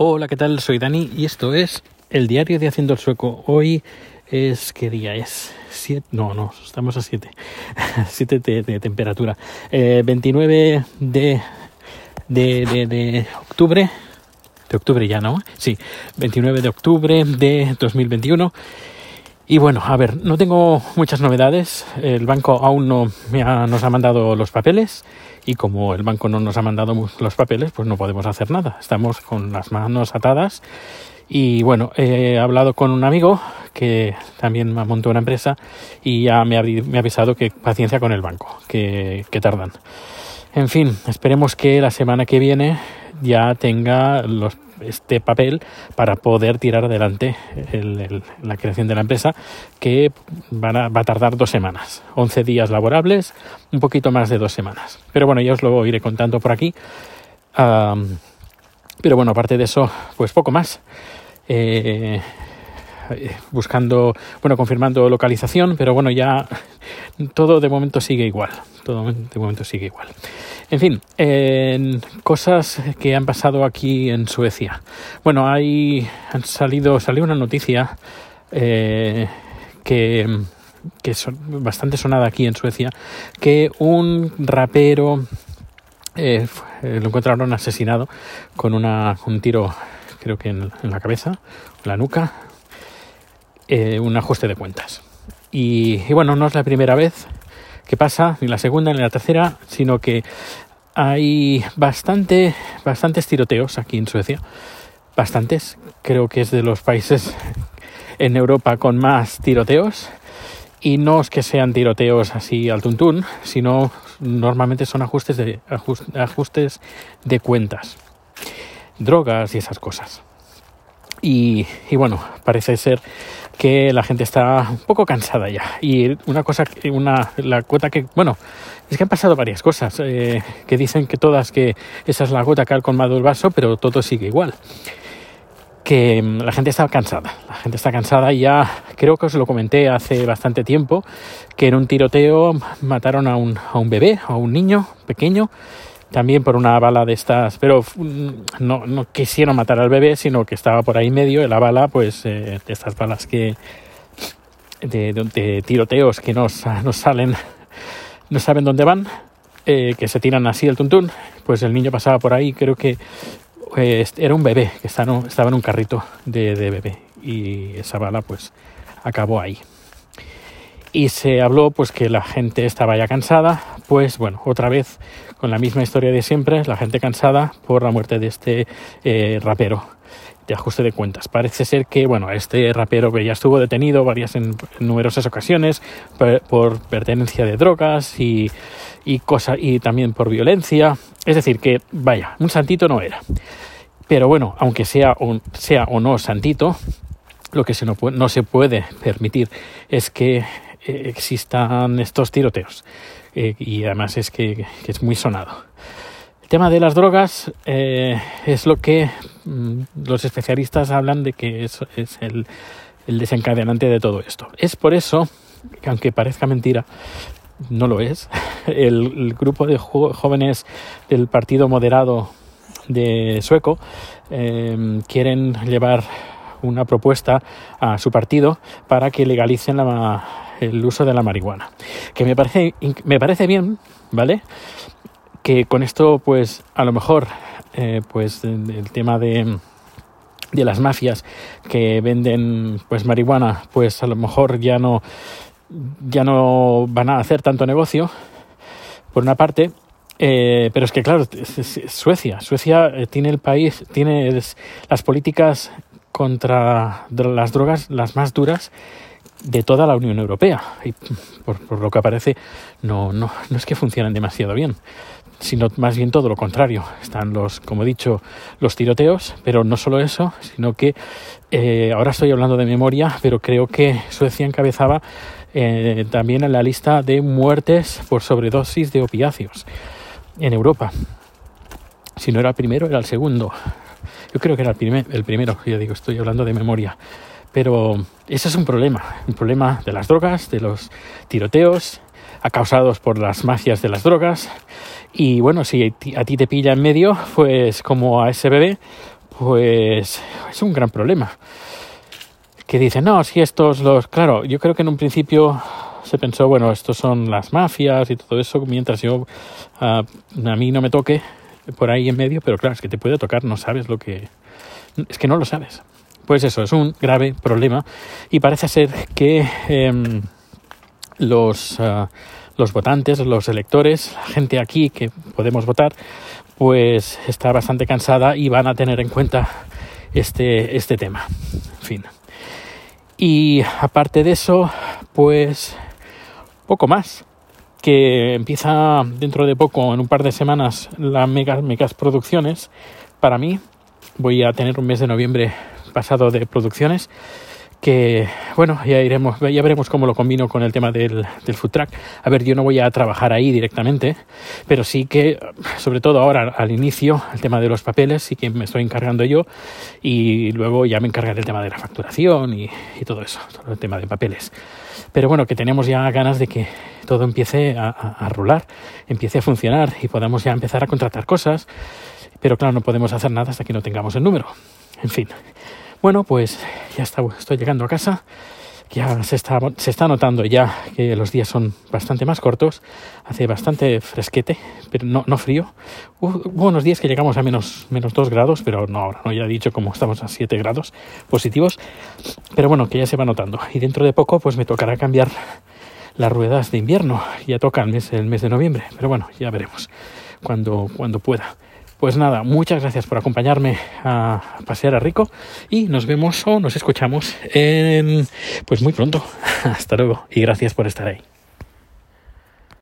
Hola, ¿qué tal? Soy Dani y esto es el diario de Haciendo el Sueco. Hoy es, ¿qué día es? Siete, no, no, estamos a 7. 7 de, temperatura. Eh, 29 de, de, de, octubre. De octubre ya, ¿no? Sí, 29 de octubre de 2021. Y bueno, a ver, no tengo muchas novedades. El banco aún no me ha, nos ha mandado los papeles y como el banco no nos ha mandado los papeles, pues no podemos hacer nada. Estamos con las manos atadas y bueno, he hablado con un amigo que también montado una empresa y ya me ha, me ha avisado que paciencia con el banco, que, que tardan. En fin, esperemos que la semana que viene ya tenga los este papel para poder tirar adelante el, el, la creación de la empresa que van a, va a tardar dos semanas, 11 días laborables, un poquito más de dos semanas. Pero bueno, ya os lo iré contando por aquí. Pero bueno, aparte de eso, pues poco más. Eh, buscando, bueno, confirmando localización, pero bueno, ya todo de momento sigue igual. Todo de momento sigue igual. En fin, eh, cosas que han pasado aquí en Suecia. Bueno, hay han salido salió una noticia eh, que que es bastante sonada aquí en Suecia, que un rapero eh, lo encontraron asesinado con una, un tiro, creo que en, en la cabeza, en la nuca, eh, un ajuste de cuentas. Y, bueno, no es la primera vez que pasa, ni la segunda ni la tercera, sino que hay bastante, bastantes tiroteos aquí en Suecia. Bastantes. Creo que es de los países en Europa con más tiroteos. Y no es que sean tiroteos así al tuntún, sino normalmente son ajustes de, ajustes de cuentas, drogas y esas cosas. Y, bueno, parece ser que la gente está un poco cansada ya. Y una cosa, una, la gota que, bueno, es que han pasado varias cosas eh, que dicen que todas que esa es la gota que ha colmado el vaso, pero todo sigue igual. Que la gente está cansada, la gente está cansada y ya creo que os lo comenté hace bastante tiempo, que en un tiroteo mataron a un, a un bebé, a un niño pequeño, también por una bala de estas, pero no, no quisieron matar al bebé, sino que estaba por ahí medio, y la bala, pues, eh, estas balas que, de, tiroteos que nos, nos, salen, no saben dónde van, eh, que se tiran así el tuntún, pues el niño pasaba por ahí, creo que eh, era un bebé, que estaba, estaba en un carrito de, de bebé, y esa bala, pues, acabó ahí. Y se habló pues que la gente estaba ya cansada, pues bueno, otra vez con la misma historia de siempre, la gente cansada por la muerte de este eh, rapero de ajuste de cuentas. Parece ser que, bueno, este rapero que ya estuvo detenido varias en, numerosas ocasiones por, por, pertenencia de drogas y, y, cosa, y también por violencia. Es decir, que, vaya, un santito no era. Pero bueno, aunque sea, un, sea o no santito, lo que se no, no se puede permitir es que existan estos tiroteos. Eh, y además es que, que, es muy sonado. El tema de las drogas eh, es lo que mm, los especialistas hablan de que es, es el, el, desencadenante de todo esto. Es por eso, que aunque parezca mentira, no lo es, el, el grupo de jóvenes del Partido Moderado de Sueco eh, quieren llevar una propuesta a su partido para que legalicen la, el uso de la marihuana. Que me parece, me parece bien, ¿vale? Que con esto, pues, a lo mejor, eh, pues, el tema de de las mafias que venden pues marihuana pues a lo mejor ya no ya no van a hacer tanto negocio por una parte eh, pero es que claro Suecia Suecia tiene el país tiene las políticas contra las drogas las más duras de toda la Unión Europea. Y por, lo que parece, no, no, no es que funcionen demasiado bien, sino más bien todo lo contrario. Están los, como he dicho, los tiroteos, pero no solo eso, sino que eh, ahora estoy hablando de memoria, pero creo que Suecia encabezaba eh, también en la lista de muertes por sobredosis de opiáceos en Europa. Si no era el primero, era el segundo. Yo creo que era el, primer, el primero, ya digo, estoy hablando de memoria. Pero ese es un problema, un problema de las drogas, de los tiroteos, causados por las mafias de las drogas. Y bueno, si a ti te pilla en medio, pues como a ese bebé, pues es un gran problema. Que dicen, no, si estos los... Claro, yo creo que en un principio se pensó, bueno, estos son las mafias y todo eso, mientras yo a mí no me toque por ahí en medio, pero claro, es que te puede tocar, no sabes lo que... Es que no lo sabes. Pues eso, es un grave problema y parece ser que em, los, ah, los votantes, los electores, la gente aquí que podemos votar, pues está bastante cansada y van a tener en cuenta este, este tema. En fin. Y aparte de eso, pues poco más que empieza dentro de poco, en un par de semanas, las megas, megas producciones. Para mí, voy a tener un mes de noviembre pasado de producciones que bueno ya iremos ya veremos cómo lo combino con el tema del, del food track a ver yo no voy a trabajar ahí directamente pero sí que sobre todo ahora al inicio el tema de los papeles sí que me estoy encargando yo y luego ya me encargaré el tema de la facturación y, y todo eso todo el tema de papeles. Pero bueno que tenemos ya ganas de que todo empiece a, a, a rular empiece a funcionar y podamos ya empezar a contratar cosas pero claro no podemos hacer nada hasta que no tengamos el número. En fin bueno, pues ya estoy llegando a casa. Ya se está, se está notando ya que los días son bastante más cortos. Hace bastante fresquete, pero no, no frío. Hubo unos días que llegamos a menos, menos 2 grados, pero no ahora, no ya he dicho como estamos a 7 grados positivos. Pero bueno, que ya se va notando. Y dentro de poco pues me tocará cambiar las ruedas de invierno. Ya toca el mes, el mes de noviembre, pero bueno, ya veremos cuando, cuando pueda. Pues nada, muchas gracias por acompañarme a pasear a Rico y nos vemos o nos escuchamos en, pues muy pronto. Hasta luego y gracias por estar ahí.